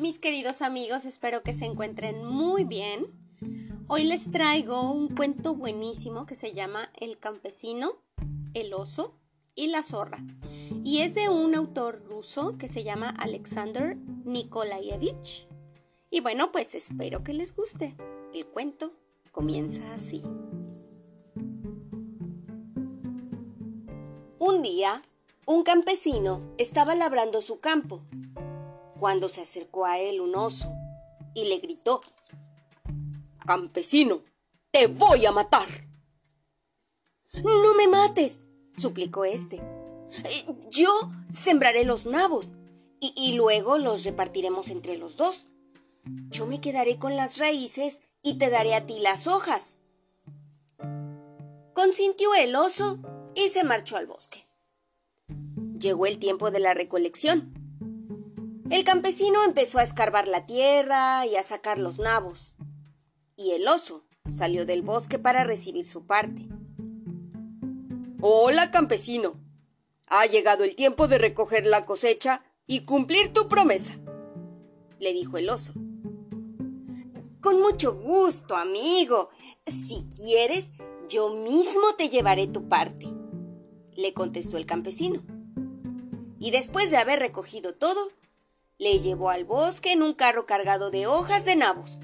mis queridos amigos? Espero que se encuentren muy bien. Hoy les traigo un cuento buenísimo que se llama El campesino, el oso y la zorra. Y es de un autor ruso que se llama Alexander Nikolaevich. Y bueno, pues espero que les guste. El cuento comienza así. Un día, un campesino estaba labrando su campo cuando se acercó a él un oso y le gritó, Campesino, te voy a matar. No me mates, suplicó éste. Eh, yo sembraré los nabos y, y luego los repartiremos entre los dos. Yo me quedaré con las raíces y te daré a ti las hojas. Consintió el oso y se marchó al bosque. Llegó el tiempo de la recolección. El campesino empezó a escarbar la tierra y a sacar los nabos. Y el oso salió del bosque para recibir su parte. Hola, campesino. Ha llegado el tiempo de recoger la cosecha y cumplir tu promesa, le dijo el oso. Con mucho gusto, amigo. Si quieres, yo mismo te llevaré tu parte, le contestó el campesino. Y después de haber recogido todo, le llevó al bosque en un carro cargado de hojas de nabos.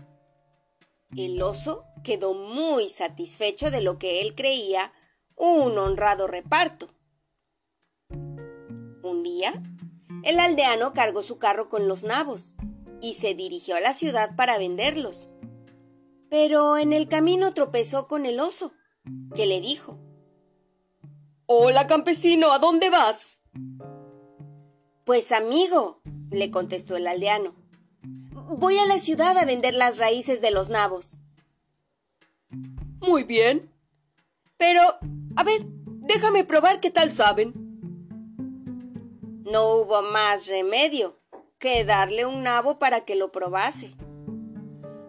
El oso quedó muy satisfecho de lo que él creía un honrado reparto. Un día, el aldeano cargó su carro con los nabos y se dirigió a la ciudad para venderlos. Pero en el camino tropezó con el oso, que le dijo Hola, campesino, ¿a dónde vas? Pues amigo, le contestó el aldeano. Voy a la ciudad a vender las raíces de los nabos. Muy bien. Pero, a ver, déjame probar qué tal saben. No hubo más remedio que darle un nabo para que lo probase.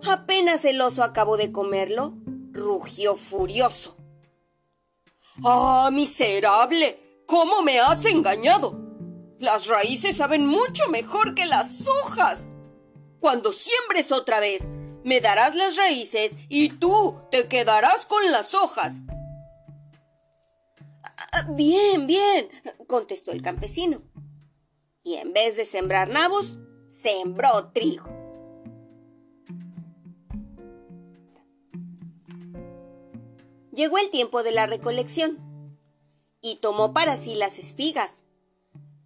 Apenas el oso acabó de comerlo, rugió furioso. ¡Ah, miserable! ¿Cómo me has engañado? Las raíces saben mucho mejor que las hojas. Cuando siembres otra vez, me darás las raíces y tú te quedarás con las hojas. Ah, bien, bien, contestó el campesino. Y en vez de sembrar nabos, sembró trigo. Llegó el tiempo de la recolección y tomó para sí las espigas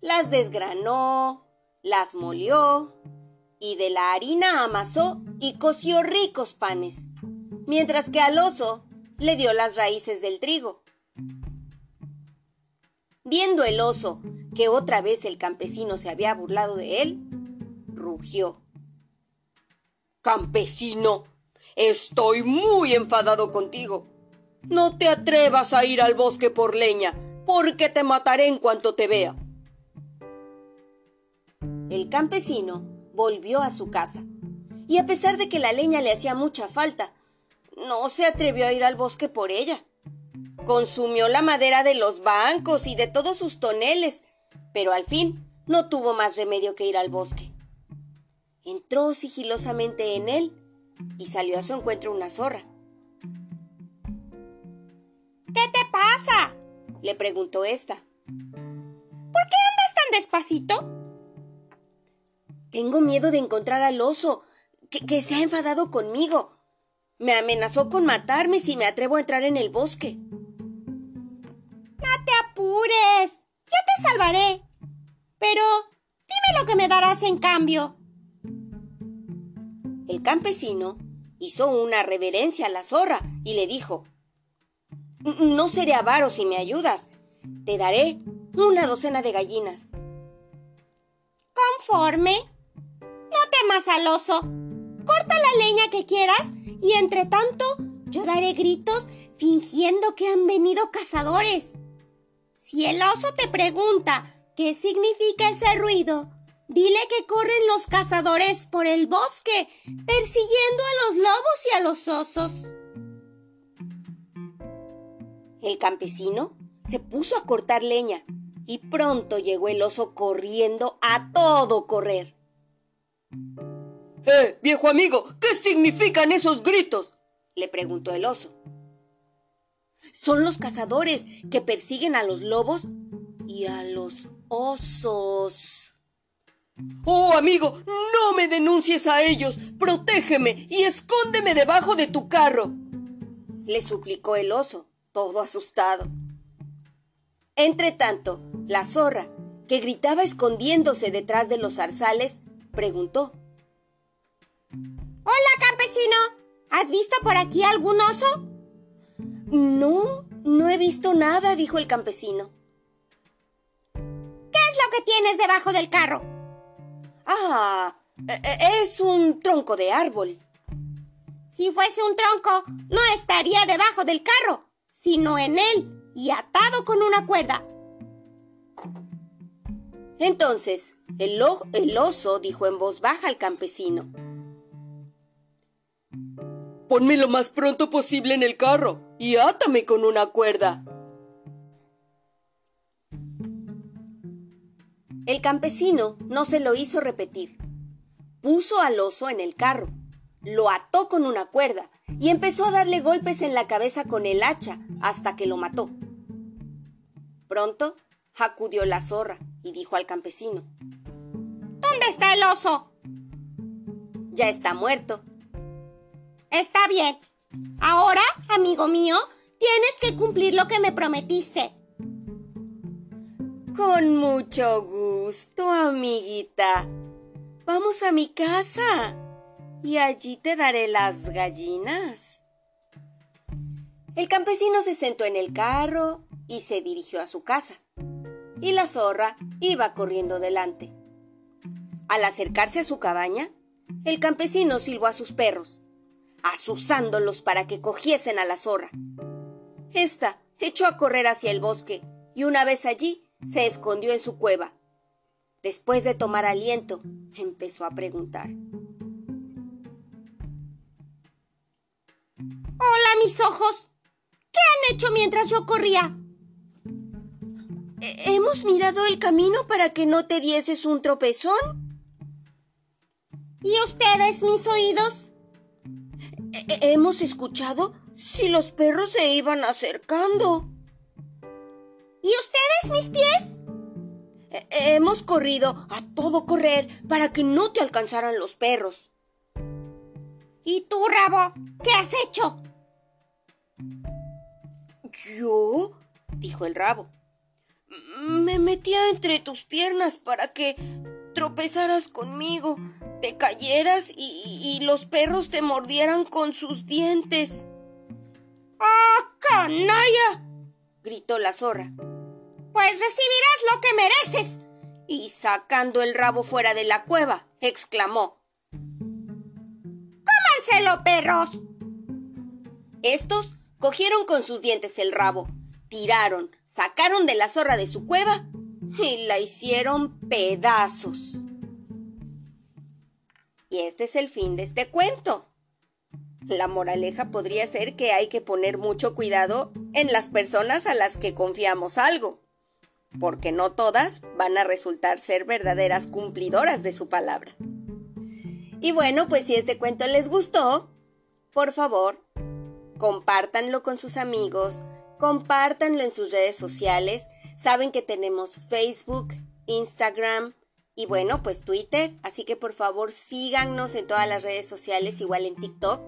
las desgranó, las molió y de la harina amasó y coció ricos panes, mientras que al oso le dio las raíces del trigo. Viendo el oso que otra vez el campesino se había burlado de él, rugió. Campesino, estoy muy enfadado contigo. No te atrevas a ir al bosque por leña, porque te mataré en cuanto te vea. El campesino volvió a su casa, y a pesar de que la leña le hacía mucha falta, no se atrevió a ir al bosque por ella. Consumió la madera de los bancos y de todos sus toneles, pero al fin no tuvo más remedio que ir al bosque. Entró sigilosamente en él y salió a su encuentro una zorra. ¿Qué te pasa? le preguntó ésta. ¿Por qué andas tan despacito? Tengo miedo de encontrar al oso, que, se ha enfadado conmigo. Me amenazó con matarme si me atrevo a entrar en el bosque. No te apures. Yo te salvaré. Pero dime lo que me darás en cambio. El campesino hizo una reverencia a la zorra y le dijo No seré avaro si me ayudas. Te daré una docena de gallinas. ¿Conforme? Más al oso. Corta la leña que quieras y entre tanto yo daré gritos fingiendo que han venido cazadores. Si el oso te pregunta qué significa ese ruido, dile que corren los cazadores por el bosque, persiguiendo a los lobos y a los osos. El campesino se puso a cortar leña y pronto llegó el oso corriendo a todo correr. ¡Eh, viejo amigo! ¿Qué significan esos gritos? le preguntó el oso. Son los cazadores que persiguen a los lobos y a los osos. Oh, amigo, no me denuncies a ellos. Protégeme y escóndeme debajo de tu carro. Le suplicó el oso, todo asustado. Entretanto, la zorra, que gritaba escondiéndose detrás de los zarzales, preguntó. Hola, campesino. ¿Has visto por aquí algún oso? No, no he visto nada, dijo el campesino. ¿Qué es lo que tienes debajo del carro? Ah, e, e, es un tronco de árbol. Si fuese un tronco, no estaría debajo del carro, sino en él y atado con una cuerda. Entonces, el, el oso dijo en voz baja al campesino. Ponme lo más pronto posible en el carro y átame con una cuerda. El campesino no se lo hizo repetir. Puso al oso en el carro, lo ató con una cuerda y empezó a darle golpes en la cabeza con el hacha hasta que lo mató. Pronto acudió la zorra y dijo al campesino: ¿Dónde está el oso? Ya está muerto. Está bien. Ahora, amigo mío, tienes que cumplir lo que me prometiste. Con mucho gusto, amiguita. Vamos a mi casa y allí te daré las gallinas. El campesino se sentó en el carro y se dirigió a su casa. Y la zorra iba corriendo delante. Al acercarse a su cabaña, el campesino silbó a sus perros azuzándolos para que cogiesen a la zorra. Esta echó a correr hacia el bosque y una vez allí se escondió en su cueva. Después de tomar aliento, empezó a preguntar. Hola, mis ojos. ¿Qué han hecho mientras yo corría? Hemos mirado el camino para que no te dieses un tropezón. ¿Y ustedes, mis oídos? Hemos escuchado si los perros se iban acercando. ¿Y ustedes, mis pies? hemos corrido a todo correr para que no te alcanzaran los perros. ¿Y tú, rabo? ¿Qué has hecho? ¿Yo? dijo el rabo. Me metía entre tus piernas para que tropezaras conmigo te cayeras y, los perros te mordieran con sus dientes. ¡Ah, canalla! gritó la zorra. Pues recibirás lo que mereces. Y sacando el rabo fuera de la cueva, exclamó. ¡Cómanselo, perros! Estos cogieron con sus dientes el rabo, tiraron, sacaron de la zorra de su cueva y la hicieron pedazos. Y este es el fin de este cuento. La moraleja podría ser que hay que poner mucho cuidado en las personas a las que confiamos algo, porque no todas van a resultar ser verdaderas cumplidoras de su palabra. Y bueno, pues si este cuento les gustó, por favor, compártanlo con sus amigos, compártanlo en sus redes sociales. Saben que tenemos Facebook, Instagram, y bueno, pues Twitter, así que por favor síganos en todas las redes sociales, igual en TikTok.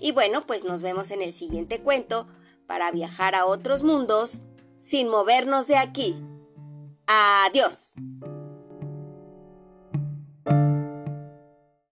Y bueno, pues nos vemos en el siguiente cuento para viajar a otros mundos sin movernos de aquí. Adiós.